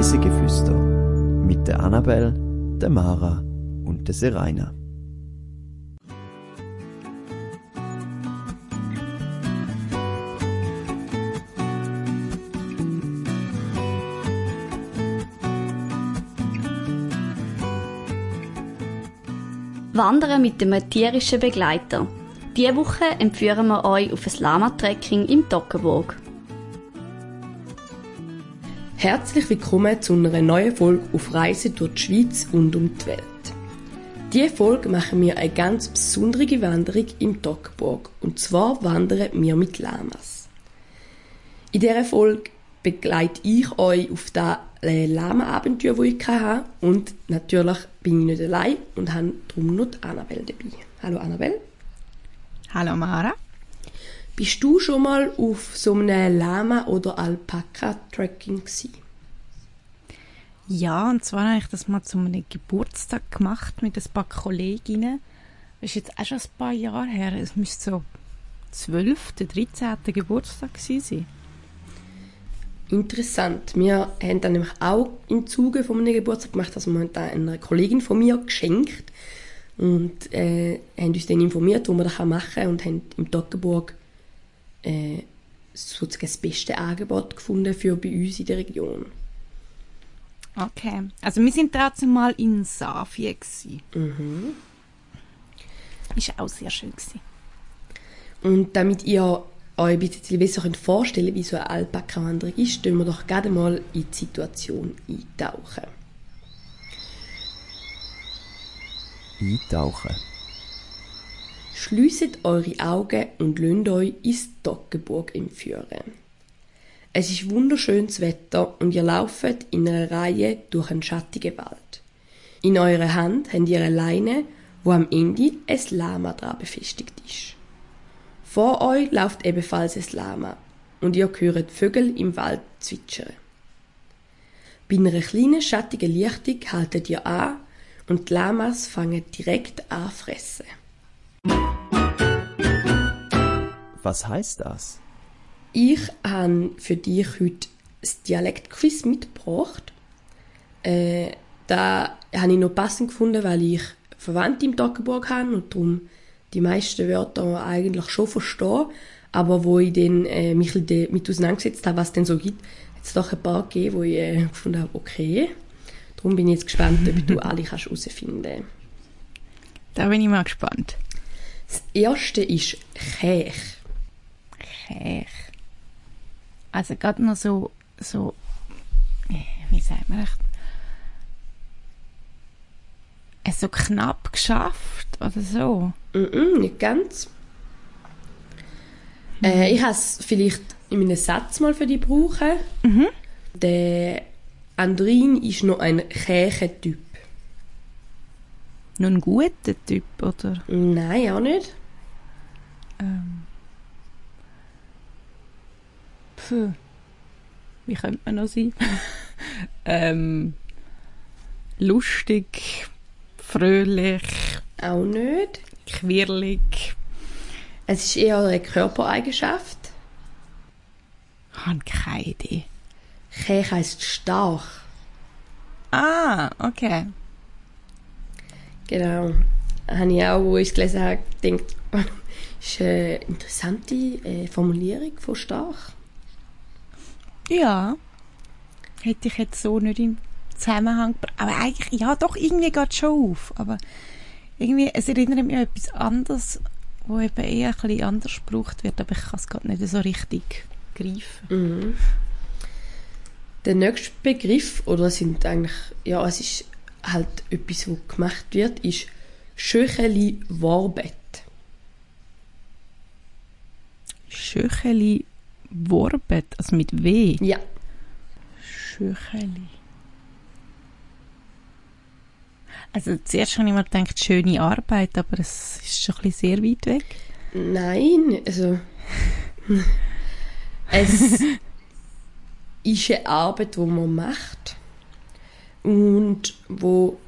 Reisegeflüster mit der Annabel, der Mara und der Seraina. Wandern mit dem tierischen Begleiter. Diese Woche entführen wir euch auf ein Lama-Trekking im Toggenburg. Herzlich willkommen zu einer neuen Folge auf Reise durch die Schweiz und um die Welt. Diese Folge machen wir eine ganz besondere Wanderung im Toggenburg. Und zwar wandern wir mit Lamas. In dieser Folge begleite ich euch auf das Lama-Abenteuer, das ich hatte. Und natürlich bin ich nicht allein und habe darum noch Annabelle dabei. Hallo Annabelle. Hallo Mara. Bist du schon mal auf so einem Lama- oder Alpaka-Trekking gewesen? Ja, und zwar habe ich das mal zu einem Geburtstag gemacht mit ein paar Kolleginnen. Das ist jetzt auch schon ein paar Jahre her. Es müsste so 12., 13. Geburtstag gewesen sein. Interessant. Wir haben dann nämlich auch im Zuge von einem Geburtstag gemacht, also wir haben da einer Kollegin von mir geschenkt und äh, haben uns dann informiert, wo wir das machen können und haben im Toggenburg äh, sozusagen das beste Angebot gefunden für bei uns in der Region. Okay. Also wir sind trotzdem mal in Safie gewesen. Mhm. Ist auch sehr schön gewesen. Und damit ihr euch ein bisschen besser könnt vorstellen könnt, wie so eine Alpaka-Wanderung ist, tun wir doch gerade mal in die Situation eintauchen. Eintauchen. Schließt eure Augen und lasst euch ins Toggenburg entführen. Es ist wunderschönes Wetter und ihr lauft in einer Reihe durch einen schattigen Wald. In eurer Hand habt ihr eine Leine, wo am Ende ein Lama dran befestigt ist. Vor euch läuft ebenfalls ein Lama und ihr hört Vögel im Wald zwitschern. Bei einer kleinen schattigen Lichtung haltet ihr an und die Lamas fangen direkt an fressen. Was heißt das? Ich habe für dich heute das Dialektquiz mitgebracht. Äh, da habe ich noch passend gefunden, weil ich Verwandte im Toggenburg habe und darum die meisten Wörter eigentlich schon verstehe. Aber wo ich dann äh, mich damit auseinandergesetzt habe, was es denn so gibt, hat es doch ein paar gegeben, wo ich äh, gefunden habe, okay. Darum bin ich jetzt gespannt, ob du alle kannst herausfinden Da bin ich mal gespannt. Das erste ist Chech. Käch. Also gerade noch so, so, wie sagt man echt, äh, so knapp geschafft oder so. Mm nicht ganz. Äh, ich habe es vielleicht in einem Satz mal für dich brauchen. Mhm. Der Andrin ist noch ein Kächentyp. Noch ein guter Typ, oder? Nein, auch nicht. Ähm. Puh. Wie könnte man noch sein? ähm, lustig, fröhlich, Auch nicht. quirlig. Es ist eher eine Körpereigenschaft. Habe keine Idee. Käch heisst stark. Ah, okay. Genau. Habe ich auch, wo ich es gelesen habe, gedacht, ist eine interessante äh, Formulierung von stark. Ja. Hätte ich jetzt so nicht im Zusammenhang gebracht. Aber eigentlich, ja, doch, irgendwie geht es schon auf. Aber irgendwie, es erinnert mich an etwas anderes, wo eben eher ein bisschen anders gebraucht wird, aber ich kann es gerade nicht so richtig greifen. Mhm. Der nächste Begriff, oder es sind eigentlich, ja, es ist halt etwas, was gemacht wird, ist Schöcheli Warbett. Schöcheli Worbet, also mit W. Ja, Schöcheli. Also zuerst habe ich mir gedacht, schöne Arbeit, aber es ist schon ein bisschen sehr weit weg. nein, also es ist eine Arbeit, die man macht und wo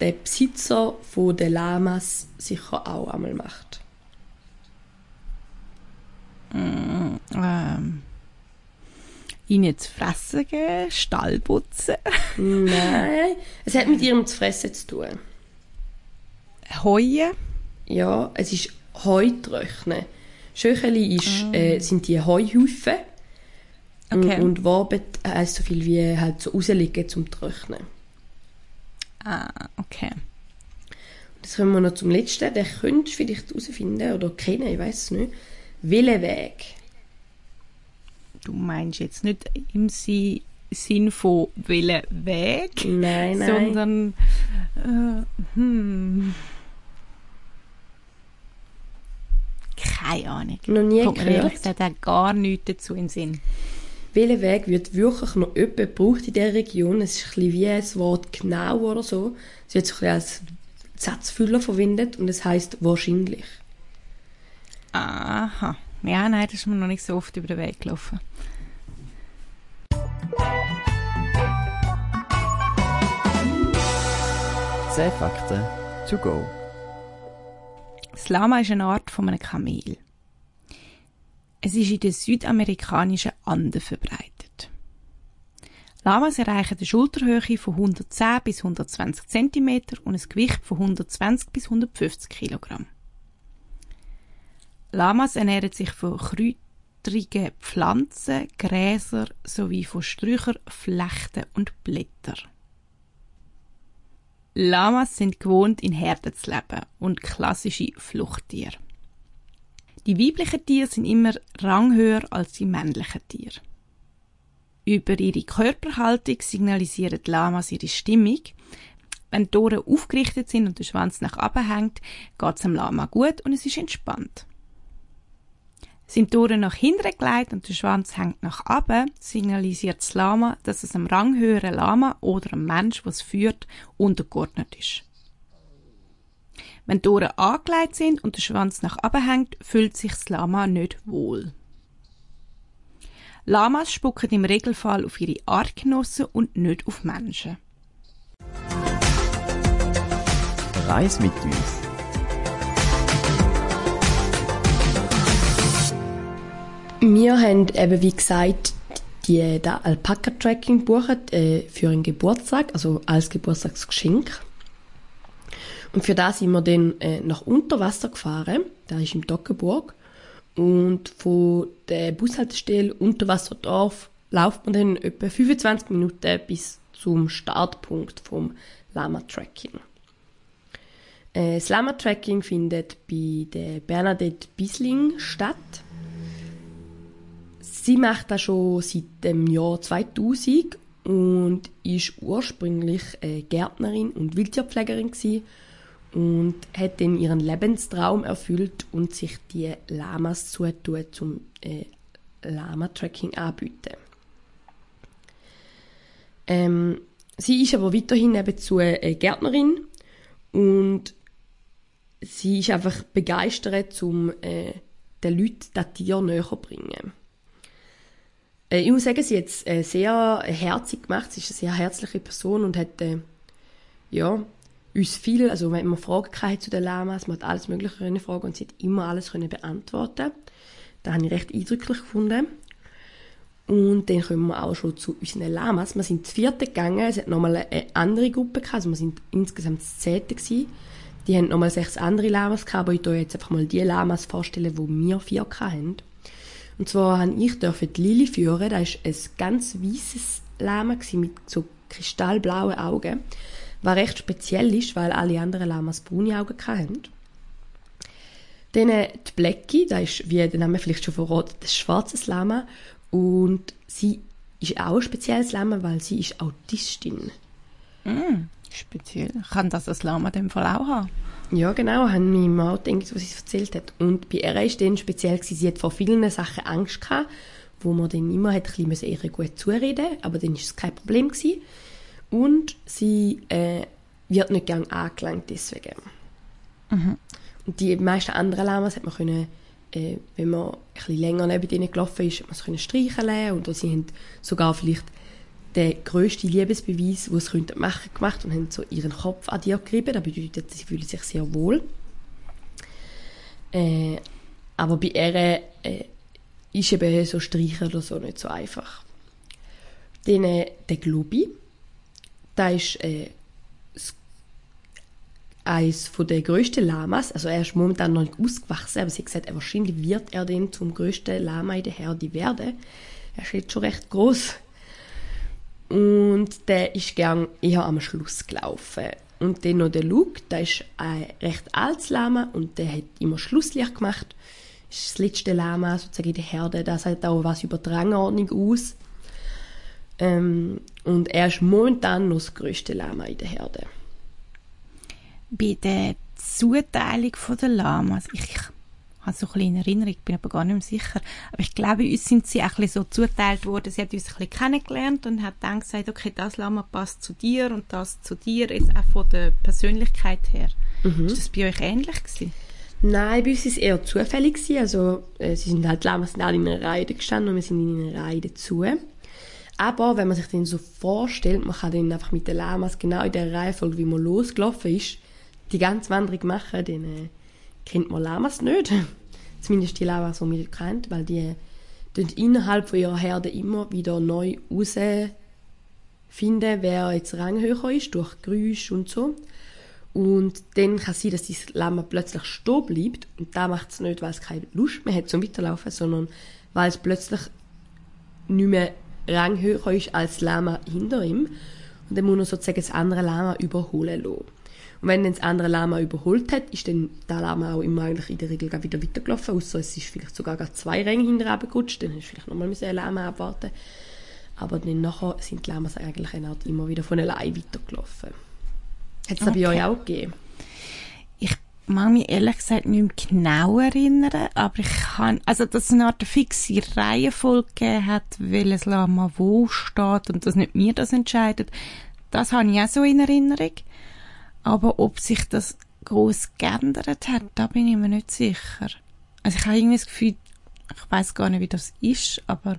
der Besitzer von den Lamas sicher auch einmal macht. Ähm, ihnen zu fressen geben, Stall putzen, Nein, es hat mit ihrem zu fressen zu tun. heuen. Ja, es ist Heu trocknen. Schöcheli ist, äh, sind die Heuhäufen. Okay. Und, Wabet heisst so viel wie halt so rausliegen zum Trocknen. Ah, okay. Das kommen wir noch zum letzten. Den könntest du vielleicht herausfinden oder kennen, ich weiß es nicht. Weg. Du meinst jetzt nicht im Si- Sinn von welchen Weg, Nein, nein. sondern äh, hm. keine Ahnung. Noch nie Kommt mir ehrlich gehört. gesagt gar nichts dazu in den Sinn. Welcher Weg wird wirklich noch jemand gebraucht in dieser Region? Es ist ein bisschen wie ein Wort genau oder so. Es wird so ein als Satzfüller verwendet und es heißt wahrscheinlich. Aha. Ja, nein, das ist mir noch nicht so oft über den Weg gelaufen. Zehn Fakten to go. Das Lama ist eine Art von einem Kamel. Es ist in den südamerikanischen Anden verbreitet. Lamas erreichen eine Schulterhöhe von 110 bis 120 cm und ein Gewicht von 120 bis 150 kg. Lamas ernähren sich von kräuterigen Pflanzen, Gräser sowie von Sträuchern, Flechten und Blättern. Lamas sind gewohnt, in Herden zu leben und klassische Fluchttiere. Die weiblichen Tiere sind immer ranghöher als die männlichen Tiere. Über ihre Körperhaltung signalisieren die Lamas ihre Stimmung. Wenn die Ohren aufgerichtet sind und der Schwanz nach oben hängt, geht es dem Lama gut und es ist entspannt. Sind die Ohren nach hinten gelegt und der Schwanz hängt nach oben, signalisiert das Lama, dass es einem ranghöheren Lama oder einem Mensch, was führt, untergeordnet ist. Wenn die Ohren angelegt sind und der Schwanz nach oben hängt, fühlt sich das Lama nicht wohl. Lamas spucken im Regelfall auf ihre Artgenossen und nicht auf Menschen. Reis mit uns. Wir haben eben, wie gesagt, die, Alpaka-Tracking gebucht äh, für einen Geburtstag, also als Geburtstagsgeschenk. Und für das sind wir dann äh, nach Unterwasser gefahren, da ist im Toggenburg. Und von der Bushaltestelle Unterwasserdorf läuft man dann etwa 25 Minuten bis zum Startpunkt vom Lama-Tracking. Äh, das Lama-Tracking findet bei der Bernadette Bisling statt. Sie macht das schon seit dem Jahr 2000 und ist ursprünglich äh, Gärtnerin und Wildtierpflegerin gewesen und hat dann ihren Lebenstraum erfüllt und sich die Lamas zutun zum äh, Lama-Tracking anbieten. Ähm, sie ist aber weiterhin eben äh, Gärtnerin und sie ist einfach begeistert, um äh, den Leuten das Tier näher zu bringen. Äh, ich muss sagen, sie hat es äh, sehr herzig gemacht. Sie ist eine sehr herzliche Person und hat äh, ja, uns viel, also wenn man Fragen hatte zu den Lamas, man hat alles Mögliche können fragen und sie hat immer alles können beantworten. Das habe ich recht eindrücklich gefunden. Und dann kommen wir auch schon zu unseren Lamas. Wir sind zu vierte gegangen, es hat nochmal eine andere Gruppe gehabt, also wir sind insgesamt das zehnte gewesen. Die haben nochmal sechs andere Lamas gehabt, aber ich jetzt einfach mal die Lamas vorstellen, wo wir vier hatten. Und zwar habe ich die Lili führen, das ist ein ganz weißes Lama mit so kristallblauen Augen. Was recht speziell ist, weil alle anderen Lamas braune Augen hatten. Dann äh, die Blackie, das ist, wie der Name vielleicht schon verraten, das schwarzes Lama. Und sie ist auch ein spezielles Lama, weil sie ist Autistin. Speziell. Kann das das Lama in dem Fall auch haben? Ja, genau, haben wir mal gedacht, was sie erzählt hat. Und bei ihr war dann speziell, sie hat vor vielen Sachen Angst gehabt, wo man dann immer hat ein bisschen ihr gut zureden aber dann war es kein Problem. Gewesen. Und sie äh, wird nicht gern angelangt deswegen. Und die meisten anderen Lamas hat man können, äh, wenn man ein bisschen länger neben ihnen gelaufen ist, hat man sie können streicheln oder sie haben sogar vielleicht den grössten Liebesbeweis, den sie könnten machen gemacht und haben so ihren Kopf an dir gerieben. Das bedeutet, sie fühlen sich sehr wohl. Äh, aber bei ihr äh, ist eben so Streichen oder so nicht so einfach. Dann äh, der Globi. Da ist äh, das- von der grössten Lamas. Also er ist momentan noch nicht ausgewachsen, aber sie hat gesagt, wahrscheinlich wird er dann zum grössten Lama in der Herde werden. Er ist jetzt schon recht groß. Und der ist gern eher am Schluss gelaufen. Und dann noch der Luke, der ist ein recht altes Lama und der hat immer Schlusslicht gemacht. Ist das letzte Lama sozusagen in der Herde. Das sagt auch was über die Rangordnung aus. Ähm, und er ist momentan noch das grösste Lama in der Herde. Bei der Zuteilung der Lamas, ich, ich habe so ein bisschen in Erinnerung, bin aber gar nicht mehr sicher, aber ich glaube, uns sind sie auch ein bisschen so zuteilt worden, sie hat uns ein bisschen kennengelernt und hat dann gesagt, okay, das Lama passt zu dir und das zu dir, jetzt auch von der Persönlichkeit her. Ist das bei euch ähnlich gewesen? Nein, bei uns war es eher zufällig. gewesen. Also, äh, sie sind halt Lamas sind alle in einer Reihe gestanden und wir sind in einer Reihe dazu. Aber wenn man sich den so vorstellt, man kann dann einfach mit den Lamas genau in der Reihenfolge, wie man losgelaufen ist, die ganze Wanderung machen, dann äh, kennt man Lamas nicht. Zumindest die Lamas, die wir kennt, weil die tun innerhalb von ihrer Herde immer wieder neu herausfinden, wer jetzt ranghöher ist, durch Geräusche und so. Und dann kann es sein, dass dieses Lama plötzlich stehen bleibt. Und da macht es nicht, weil es keine Lust mehr hat zum Weiterlaufen, sondern weil es plötzlich nicht mehr ranghöher ist als Lama hinter ihm. Und dann muss er sozusagen das andere Lama überholen lassen. Und wenn dann das andere Lama überholt hat, ist dann der Lama auch immer eigentlich in der Regel wieder weitergelaufen, außer es ist vielleicht sogar zwei Ränge hinterher gerutscht, dann hast du vielleicht nochmal ein Lama abwarten Aber dann nachher sind die Lamas eigentlich eine Art immer wieder von allein weitergelaufen. Hat es das bei Okay. euch auch gegeben? Ich mag mich ehrlich gesagt nicht mehr genau erinnern, aber ich kann, also dass es eine Art fixe Reihenfolge hat, welches Lama wo steht und dass nicht mir das entscheidet, das habe ich auch so in Erinnerung. Aber ob sich das groß geändert hat, da bin ich mir nicht sicher. Also ich habe irgendwie das Gefühl, ich weiß gar nicht, wie das ist, aber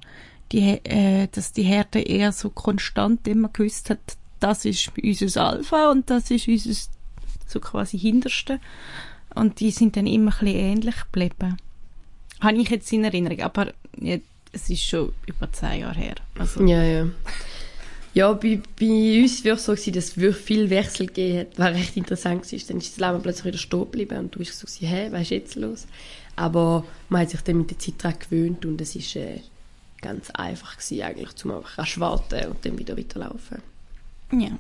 die, äh, dass die Herde eher so konstant immer gewusst hat, das ist unser Alpha und das ist unser so quasi Hinterste. Und die sind dann immer ein bisschen ähnlich geblieben. Habe ich jetzt in Erinnerung, aber ja, es ist schon über zehn Jahre her. Also, Ja, ja. Ja, bei, bei uns war es so, gewesen, dass es viel Wechsel gegeben hat, was recht interessant war. Dann ist das Leben plötzlich wieder stehen geblieben und du bist so, hä, was ist jetzt los? Aber man hat sich dann mit der Zeit daran gewöhnt und es war äh, ganz einfach gewesen, eigentlich, zum einfach warten und dann wieder weiterlaufen. ja.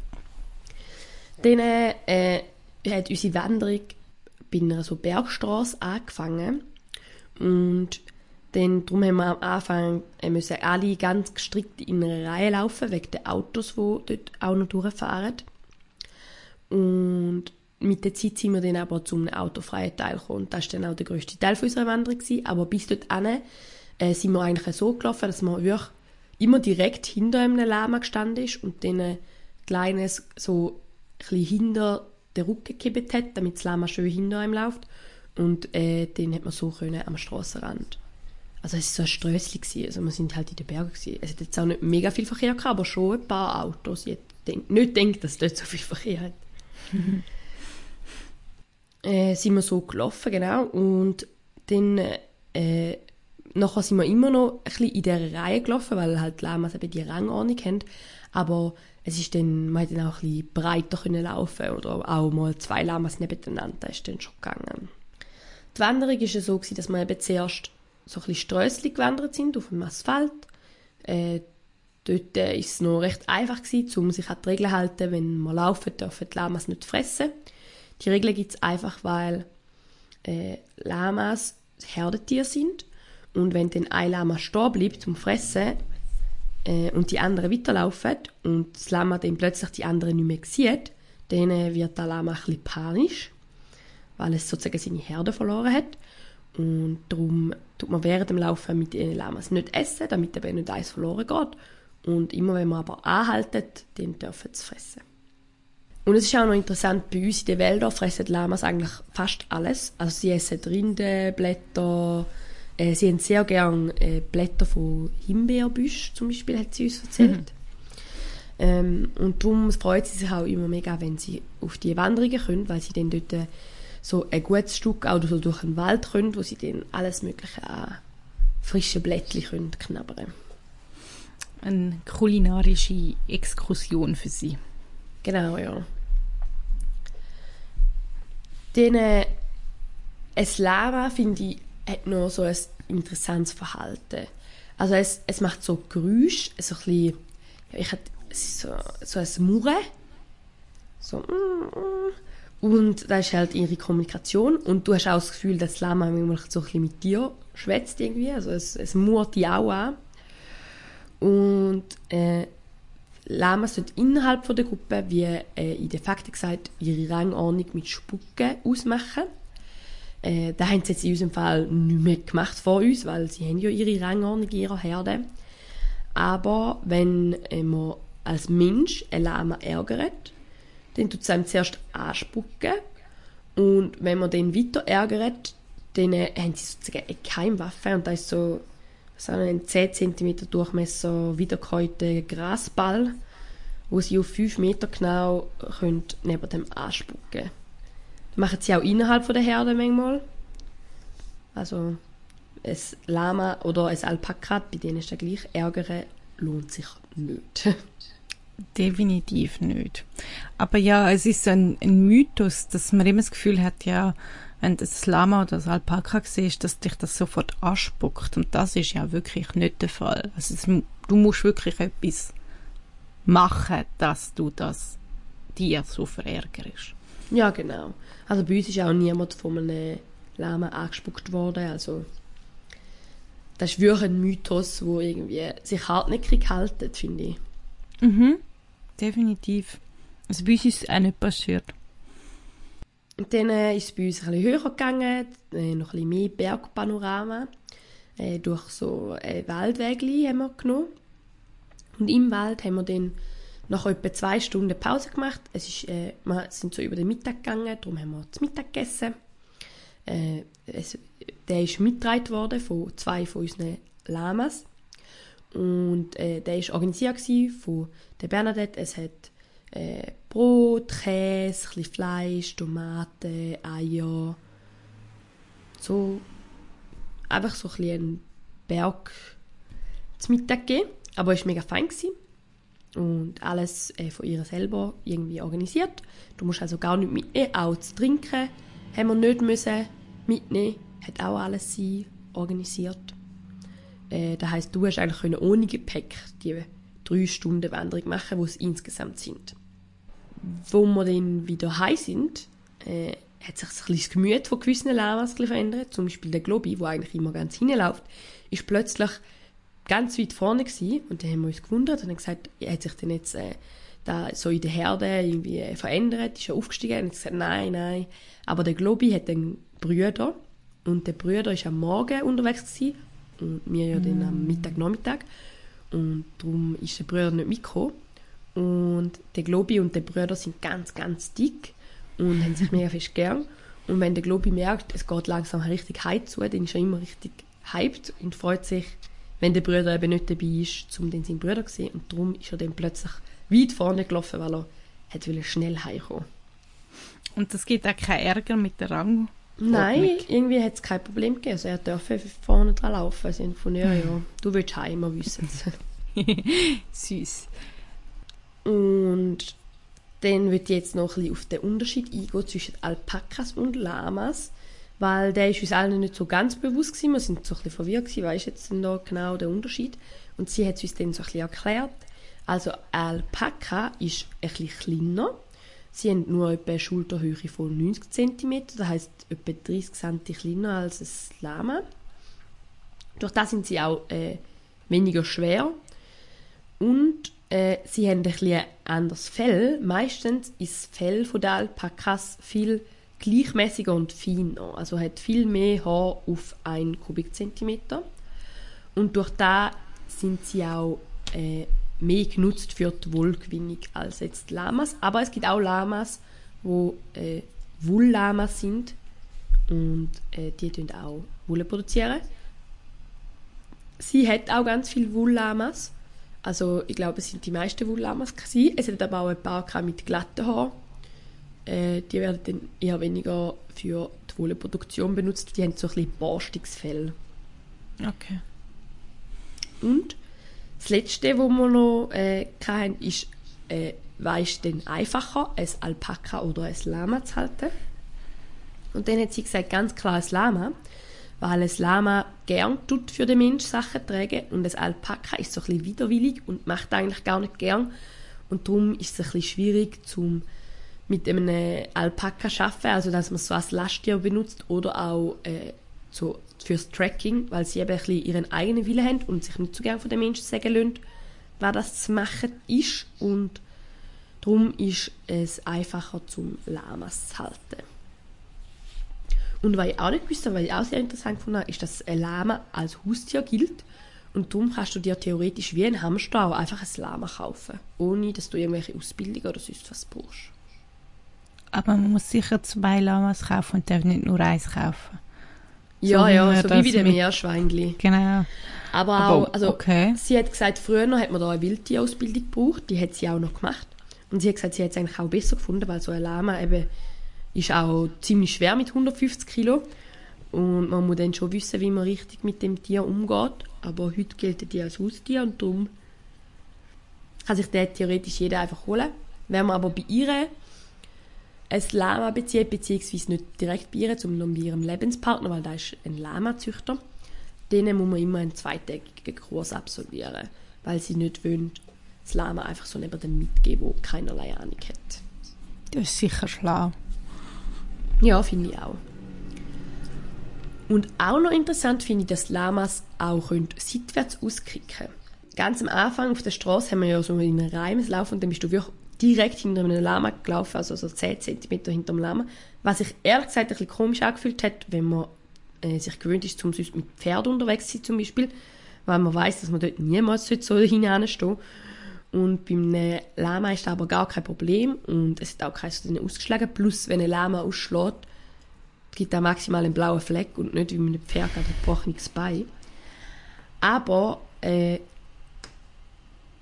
Dann äh, hat unsere Wanderung bei einer so Bergstraße angefangen und dann, darum haben wir am Anfang müssen alle ganz gestrickt in einer Reihe laufen, wegen den Autos, die dort auch noch durchfahren. Und mit der Zeit sind wir dann aber zum autofreien Teil gekommen. Das war dann auch der grösste Teil unserer Wanderung. Gewesen. Aber bis dort äh, sind wir eigentlich so gelaufen, dass man wirklich immer direkt hinter einem Lama gestanden ist und dann ein kleines so ein hinter den Rücken gekippt hat, damit das Lama schön hinter einem läuft. Und äh, dann hat man so können am Strassenrand. Also es war so ein Strössli, gewesen. also wir sind halt in den Bergen. Gewesen. Es hat jetzt auch nicht mega viel Verkehr gehabt, aber schon ein paar Autos. Ich hätte nicht gedacht, dass es dort so viel Verkehr hat. äh, sind wir so gelaufen, genau. Und dann, äh, nachher sind wir immer noch ein bisschen in dieser Reihe gelaufen, weil halt die Lamas eben die Rangordnung haben. Aber es ist dann, man hat dann auch ein bisschen breiter können laufen oder auch mal zwei Lamas nebeneinander, ist dann schon gegangen. Die Wanderung war so, dass wir eben zuerst so ein bisschen Strössli gewandert sind auf dem Asphalt. Äh, dort äh, ist es noch recht einfach gewesen, um sich an die Regeln zu halten, wenn wir laufen, dürfen die Lamas nicht fressen. Die Regeln gibt es einfach, weil äh, Lamas Herdentiere sind und wenn dann ein Lama stehen bleibt zum Fressen äh, und die anderen weiterlaufen und das Lama dann plötzlich die anderen nicht mehr sieht, dann äh, wird der Lama ein bisschen panisch, weil es sozusagen seine Herde verloren hat. Und darum tut man während dem Laufen mit den Lamas nicht essen, damit eben nicht eins verloren geht. Und immer wenn man aber anhaltet, dann dürfen sie fressen. Und es ist auch noch interessant, bei uns in den Wäldern fressen die Lamas eigentlich fast alles. Also sie essen Rinde, Blätter, äh, sie haben sehr gern äh, Blätter von Himbeerbüschen zum Beispiel, hat sie uns erzählt. Ähm, und darum freut sie sich auch immer mega, wenn sie auf die Wanderungen können, weil sie dann dort äh, so ein gutes Stück auch so durch den Wald können, wo sie dann alles mögliche an frischen Blättchen können knabbern eine kulinarische Exkursion für sie. Genau, ja. Den, äh, ein Lama, finde ich, hat noch so ein interessantes Verhalten. Also es, es macht so Geräusche, so ein bisschen, ich hatte so, so ein Murren, so mm, mm. und das ist halt ihre Kommunikation und du hast auch das Gefühl, dass das Lama so ein bisschen mit dir schwätzt irgendwie, also es, es murrt dich auch an. Und äh, Lamas sind innerhalb von der Gruppe, wie äh, in der Fakten gesagt, ihre Rangordnung mit Spucken ausmachen. Äh, das haben sie jetzt in unserem Fall nicht mehr gemacht vor uns, weil sie haben ja ihre Rangordnung in ihrer Herde. Aber wenn äh, man als Mensch ein Lama ärgert, dann tut es einem zuerst anspucken. Und wenn man den weiter ärgert, dann äh, haben sie sozusagen eine Keimwaffe und da ist so, so ein 10 cm Durchmesser wiedergehäuter Grasball, wo sie auf 5 Meter genau können neben dem anspucken können. Machen sie auch innerhalb von der Herde manchmal. Also ein Lama oder ein Alpaka, bei denen ist der gleich, ärgern lohnt sich nicht. Definitiv nicht. Aber ja, es ist so ein, ein Mythos, dass man immer das Gefühl hat, ja, wenn du das Lama oder das Alpaka siehst, dass dich das sofort anspuckt. Und das ist ja wirklich nicht der Fall. Also es, du musst wirklich etwas machen, dass du das dir so verärgerst. Ja, genau. Also bei uns ist auch niemand von einem Lama angespuckt worden. Also das ist wirklich ein Mythos, wo irgendwie sich hartnäckig hält, finde ich. Mhm, definitiv. Also bei uns ist es auch nicht passiert. Und dann äh, ist es bei uns ein bisschen höher gegangen, äh, noch ein bisschen mehr Bergpanorama. Äh, durch so ein Waldwägli haben wir genommen. Und im Wald haben wir dann nach etwa zwei Stunden Pause gemacht. Es ist, äh, wir sind so über den Mittag gegangen, darum haben wir zu Mittag gegessen. Äh, es, der ist mitgetragen worden von zwei von unseren Lamas. Und äh, der war organisiert von der Bernadette. Es hat äh, Brot, Käse, ein Fleisch, Tomaten, Eier. So einfach so ein einen Berg zum Mittag gegeben. Aber es war mega fein. Gewesen. Und alles äh, von ihr selber irgendwie organisiert. Du musst also gar nicht mitnehmen. Auch zu trinken haben wir nicht müssen mitnehmen. Hat auch alles sie organisiert. Äh, das heisst, du hast eigentlich können ohne Gepäck die drei Stunden Wanderung machen, wo es insgesamt sind. Wo wir dann wieder heim sind, äh, hat sich ein das Gemüt von gewissen Lamas verändert. Zum Beispiel der Globi, der eigentlich immer ganz hinläuft, ist plötzlich ganz weit vorne gewesen. Und dann haben wir uns gewundert und haben gesagt, er hat sich denn jetzt äh, da so in der Herde irgendwie äh, verändert, ist er aufgestiegen? Und ich gesagt, nein, nein. Aber der Globi hat einen Brüder und der Brüder ist am Morgen unterwegs gewesen und wir ja dann am Mittag, Nachmittag. Und darum ist der Bruder nicht mitgekommen. Und der Globi und der Bruder sind ganz, ganz dick und haben sich mega fest gern. Und wenn der Globi merkt, es geht langsam richtig heim zu, dann ist er immer richtig hyped und freut sich, wenn der Bruder eben nicht dabei ist, um den seinen Bruder zu sehen. Und darum ist er dann plötzlich weit vorne gelaufen, weil er hat schnell heimkommen Und das gibt auch keinen Ärger mit der Rang? Nein, irgendwie hat es kein Problem gegeben. Also er durfte vorne dran laufen. Also von ja, ja, du willst heim, wir wissen es. Süß. Und dann wird jetzt noch ein bisschen auf den Unterschied eingehen zwischen Alpakas und Lamas, weil der ist uns allen nicht so ganz bewusst gewesen. Wir sind so ein bisschen verwirrt gewesen, was ist jetzt denn da genau der Unterschied? Und sie hat uns dann so ein bisschen erklärt. Also Alpaka ist ein bisschen kleiner. Sie haben nur etwa eine Schulterhöhe von 90 cm, das heißt etwa 30 cm kleiner als ein Lama. Durch das sind sie auch äh, weniger schwer und äh, sie haben ein bisschen anderes Fell. Meistens ist das Fell der Alpakas viel gleichmäßiger und feiner, also hat viel mehr Haar auf 1 Kubikzentimeter. Und durch das sind sie auch äh, mehr genutzt für die Wollgewinnung als jetzt Lamas. Aber es gibt auch Lamas, wo äh, Wulllamas sind und äh, die tun auch Wolle produzieren. Sie hat auch ganz viele Wulllamas. Also ich glaube, es sind die meisten Wulllamas. Es hat aber auch ein paar mit glatten Haaren. Äh, die werden dann eher weniger für die Wolleproduktion benutzt. Die haben so ein bisschen borstiges Fell. Okay. Und Das letzte, wo wir noch äh, hatten, ist, äh, weisst denn einfacher, ein Alpaka oder ein Lama zu halten? Und dann hat sie gesagt, ganz klar ein Lama, weil ein Lama gern tut für den Mensch Sachen tragen und ein Alpaka ist so ein bisschen widerwillig und macht eigentlich gar nicht gern und darum ist es ein bisschen schwierig zum mit einem Alpaka arbeiten, also dass man es so als Lasttier benutzt oder auch äh, so fürs Tracking, weil sie eben ein bisschen ihren eigenen Willen haben und sich nicht so gerne von den Menschen sagen lassen, was das zu machen ist und darum ist es einfacher zum Lamas zu halten. Und was ich auch nicht habe, was ich auch sehr interessant fand, ist, dass ein Lama als Haustier gilt und darum kannst du dir theoretisch wie ein Hamster auch einfach ein Lama kaufen, ohne dass du irgendwelche Ausbildung oder sonst was brauchst. Aber man muss sicher zwei Lamas kaufen und darf nicht nur eins kaufen. Ja, So ja, so wie bei dem Meerschweinli. Genau. Aber, Aber auch, also, okay. sie hat gesagt, früher hat man da eine Wildtierausbildung gebraucht, die hat sie auch noch gemacht. Und sie hat gesagt, sie hat es eigentlich auch besser gefunden, weil so ein Lama eben ist auch ziemlich schwer mit 150 Kilo. Und man muss dann schon wissen, wie man richtig mit dem Tier umgeht. Aber heute gilt die als Haustier und darum kann sich den theoretisch jeder einfach holen. Wenn man aber bei ihr ein Lama bezieht, beziehungsweise nicht direkt ihr, sondern bei ihrem Lebenspartner, weil da ist ein Lama-Züchter, denen muss man immer einen zweitägigen Kurs absolvieren, weil sie nicht wollen, das Lama einfach so neben dem mitgeben, wo keinerlei Ahnung hat. Das ist sicher schlau. Ja, finde ich auch. Und auch noch interessant finde ich, dass Lamas auch können seitwärts auskicken Ganz am Anfang auf der Straße haben wir ja so in einem Reims laufen und dann bist du wirklich direkt hinter einem Lama gelaufen, also so 10 cm hinter dem Lama. Was sich ehrlich gesagt ein bisschen komisch angefühlt hat, wenn man äh, sich gewöhnt ist, zum sonst mit Pferd unterwegs zu sein zum Beispiel, weil man weiß, dass man dort niemals so hinstehen und beim Lama ist das aber gar kein Problem und es hat auch keins von ausgeschlagen. Plus, wenn ein Lama ausschlägt, gibt er maximal einen blauen Fleck und nicht wie mit einem Pferd ein gebrochenes Bein. Aber äh,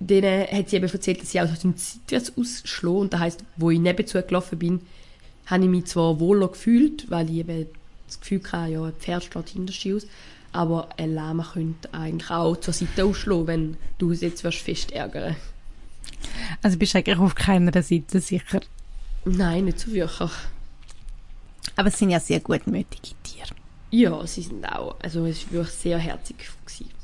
denen hat sie eben erzählt, dass sie auch so seitwärts ausschlagen und das heisst, wo ich nebenzu gelaufen bin, habe ich mich zwar wohler gefühlt, weil ich eben das Gefühl hatte, ja, ein Pferd steht hinter dir aus, aber ein Lama könnte eigentlich auch zur Seite ausschlagen, wenn du es jetzt wirst fest ärgern Also bist du eigentlich auf keiner Seite sicher. Nein, nicht so wirklich. Aber es sind ja sehr gutmütige Tiere. Ja, sie sind auch, also es war wirklich sehr herzig. Gewesen.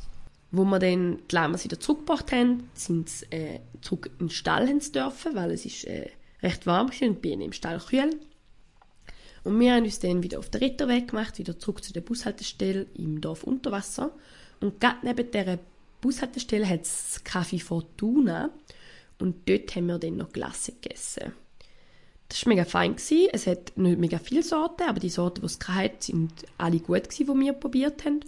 Wo wir dann die Lamas wieder zurückgebracht haben, sind sie äh, zurück in den Stall dürfen, weil es ist äh, recht warm war und Bienen im Stall kühl. Und wir haben uns dann wieder auf den Ritterweg gemacht, wieder zurück zu der Bushaltestelle im Dorf Unterwasser. Und gerade neben dieser Bushaltestelle hat es Café Fortuna und dort haben wir dann noch Glasse gegessen. Das war mega fein. Es hat nicht mega viele Sorten, aber die Sorten, die es hatte, sind alle gut die wir probiert haben.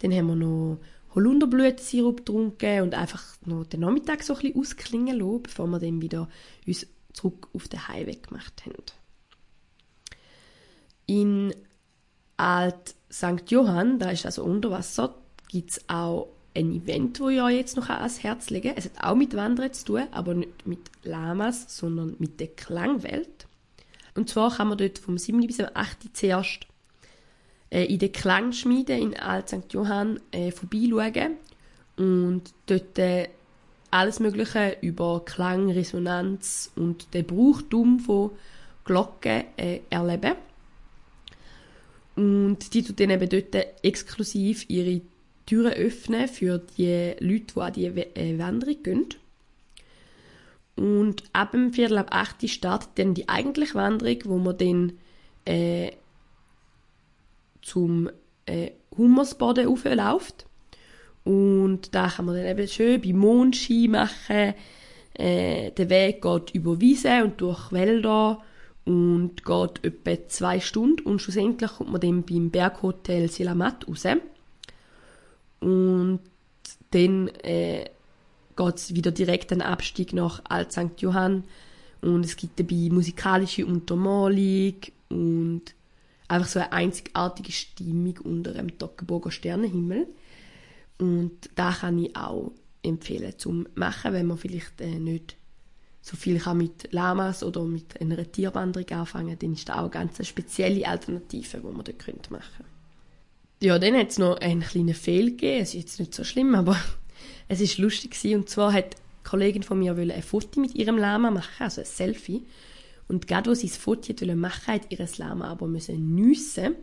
Dann haben wir noch Holunderblütensirup getrunken und einfach noch den Nachmittag so ein bisschen ausklingen lassen, bevor wir dann wieder uns zurück auf den Heimweg gemacht haben. In Alt St. Johann, da ist also unter Wasser, gibt es auch ein Event, wo ich euch jetzt noch ans Herz lege. Es hat auch mit Wandern zu tun, aber nicht mit Lamas, sondern mit der Klangwelt. Und zwar kann man dort vom 7. bis am 8. zuerst äh, in der Klangschmiede in Alt St. Johann äh, vorbeischauen und dort äh, alles Mögliche über Klang, Resonanz und den Brauchtum von Glocken äh, erleben. Und die tut dann eben dort exklusiv ihre Türen öffnen für die Leute, die an die We- äh, Wanderung gehen. Und ab dem Viertel ab 8 startet dann die eigentliche Wanderung, wo man dann äh, zum äh, Hummersboden raufläuft. Und da kann man dann eben schön bei Mondschein machen. Äh, der Weg geht über Wiesen und durch Wälder und geht etwa zwei Stunden und schlussendlich kommt man dann beim Berghotel Silamat raus. Und dann äh, geht es wieder direkt einen Abstieg nach Alt St. Johann und es gibt dabei musikalische Untermalung und einfach so eine einzigartige Stimmung unter einem Toggenburger Sternenhimmel. Und da kann ich auch empfehlen zum machen, wenn man vielleicht äh, nicht so viel kann mit Lamas oder mit einer Tierwanderung anfangen, dann ist da auch eine ganz spezielle Alternative, die man dort machen könnte. Ja, dann hat es noch einen kleinen Fehl gegeben. Es ist jetzt nicht so schlimm, aber Es ist lustig gewesen, und zwar hat eine Kollegin von mir ein Foto mit ihrem Lama machen, also ein Selfie. Und gerade wo sie das Foto machen, hat ihr Lama aber müssen nüssen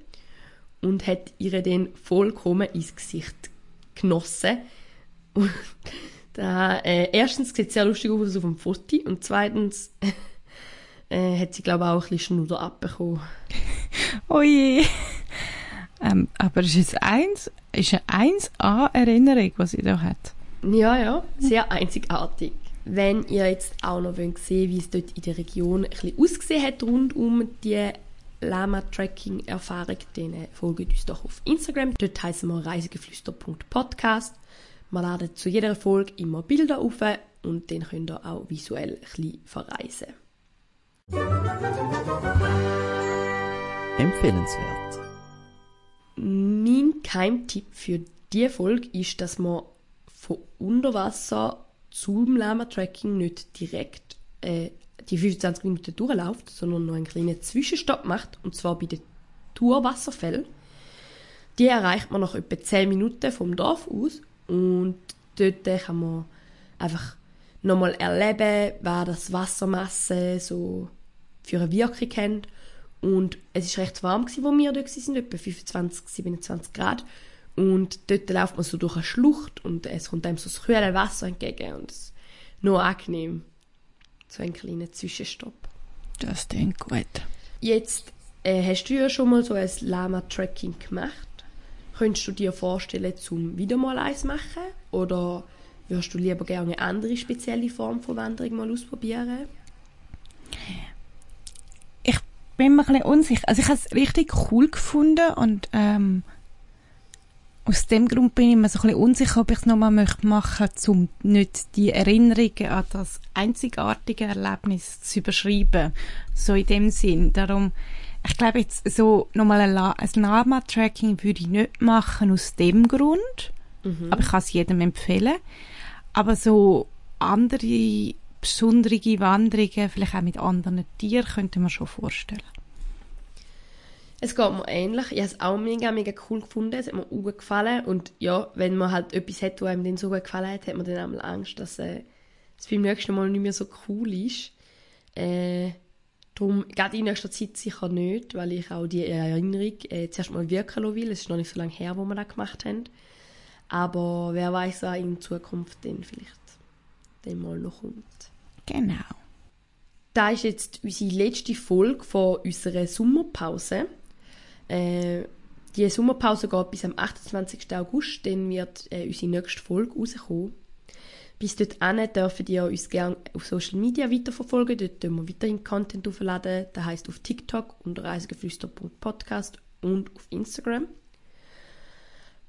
und hat ihr dann vollkommen ins Gesicht genossen. Und da, äh, erstens sieht es sehr lustig aus auf dem Foto und zweitens äh, hat sie glaube ich auch ein bisschen Schnudder abbekommen. Oh je. Ähm, aber es ist eins, ist eine 1A-Erinnerung, was sie da hat. Ja, ja, sehr einzigartig. Wenn ihr jetzt auch noch wollt sehen wie es dort in der Region ein bisschen ausgesehen hat rund um die Lama-Tracking-Erfahrung, dann äh, folgt uns doch auf Instagram. Dort heißen wir reisegeflüster.podcast. Wir laden zu jeder Folge immer Bilder auf und dann könnt ihr auch visuell ein bisschen verreisen. Empfehlenswert. Mein Keimtipp für diese Folge ist, dass man von Unterwasser zum Lama-Tracking nicht direkt äh, die 25 Minuten durchläuft, sondern noch einen kleinen Zwischenstopp macht, und zwar bei den Tour-Wasserfällen. Die erreicht man nach etwa 10 Minuten vom Dorf aus und dort kann man einfach nochmal erleben, was das Wassermasse so für eine Wirkung hat. Und es war recht warm, wo wir dort waren, etwa 25, 27 Grad. Und dort läuft man so durch eine Schlucht und es kommt einem so das kühle Wasser entgegen und es ist noch angenehm. So ein kleiner Zwischenstopp. Das klingt gut. Jetzt äh, hast du ja schon mal so ein Lama-Tracking gemacht. Könntest du dir vorstellen, zum wieder mal eins machen? Oder würdest du lieber gerne eine andere spezielle Form von Wanderung mal ausprobieren? Ich bin mir ein bisschen unsicher. Also ich habe es richtig cool gefunden und ähm, aus dem Grund bin ich mir so ein bisschen unsicher, ob ich es nochmal möchte machen möchte, um nicht die Erinnerungen an das einzigartige Erlebnis zu überschreiben. So in dem Sinn. Darum, ich glaube jetzt so nochmal ein, ein Lama-Tracking würde ich nicht machen aus dem Grund. Aber ich kann es jedem empfehlen. Aber so andere besondere Wanderungen, vielleicht auch mit anderen Tieren, könnte man schon vorstellen. Es geht mir ähnlich. Ich habe es auch mega, mega cool gefunden. Es hat mir gut gefallen. Und ja, wenn man halt etwas hat, was einem dann so gut gefallen hat, hat man dann einmal Angst, dass äh, es beim nächsten Mal nicht mehr so cool ist. Äh, darum, gerade in nächster Zeit sicher nicht, weil ich auch die Erinnerung äh, zuerst mal wirken lassen will. Es ist noch nicht so lange her, wo wir das gemacht haben. Aber wer weiß, was in Zukunft dann vielleicht dann mal noch kommt. Genau. Da ist jetzt unsere letzte Folge von unserer Sommerpause. Äh, die Sommerpause geht bis am 28. August, dann wird äh, unsere nächste Folge rauskommen. Bis dorthin dürfen ihr uns gerne auf Social Media weiterverfolgen. Dort tun wir weiterhin Content aufladen. Das heisst auf TikTok unter reisegeflüster.podcast und auf Instagram.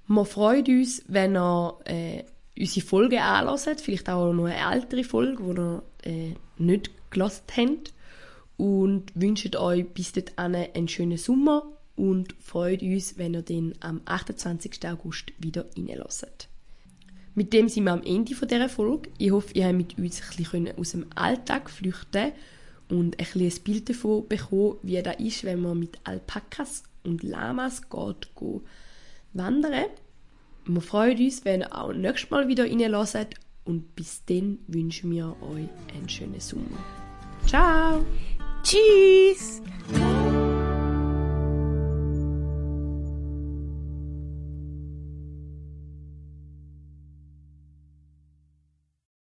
Wir freuen uns, wenn ihr äh, unsere Folge anhört, vielleicht auch noch eine ältere Folge, die ihr äh, nicht gelassen habt. Und wünschen euch bis dahin einen schönen Sommer und freut uns, wenn ihr dann am 28. August wieder reinlässt. Mit dem sind wir am Ende dieser Folge. Ich hoffe, ihr habt mit uns ein bisschen aus dem Alltag flüchten und ein, bisschen ein Bild davon bekommen, wie das ist, wenn man mit Alpakas und Lamas geht, geht wandern. Wir freuen uns, wenn ihr auch nächstes Mal wieder reinlässt und bis dann wünschen wir euch einen schönen Sommer. Ciao! Tschüss!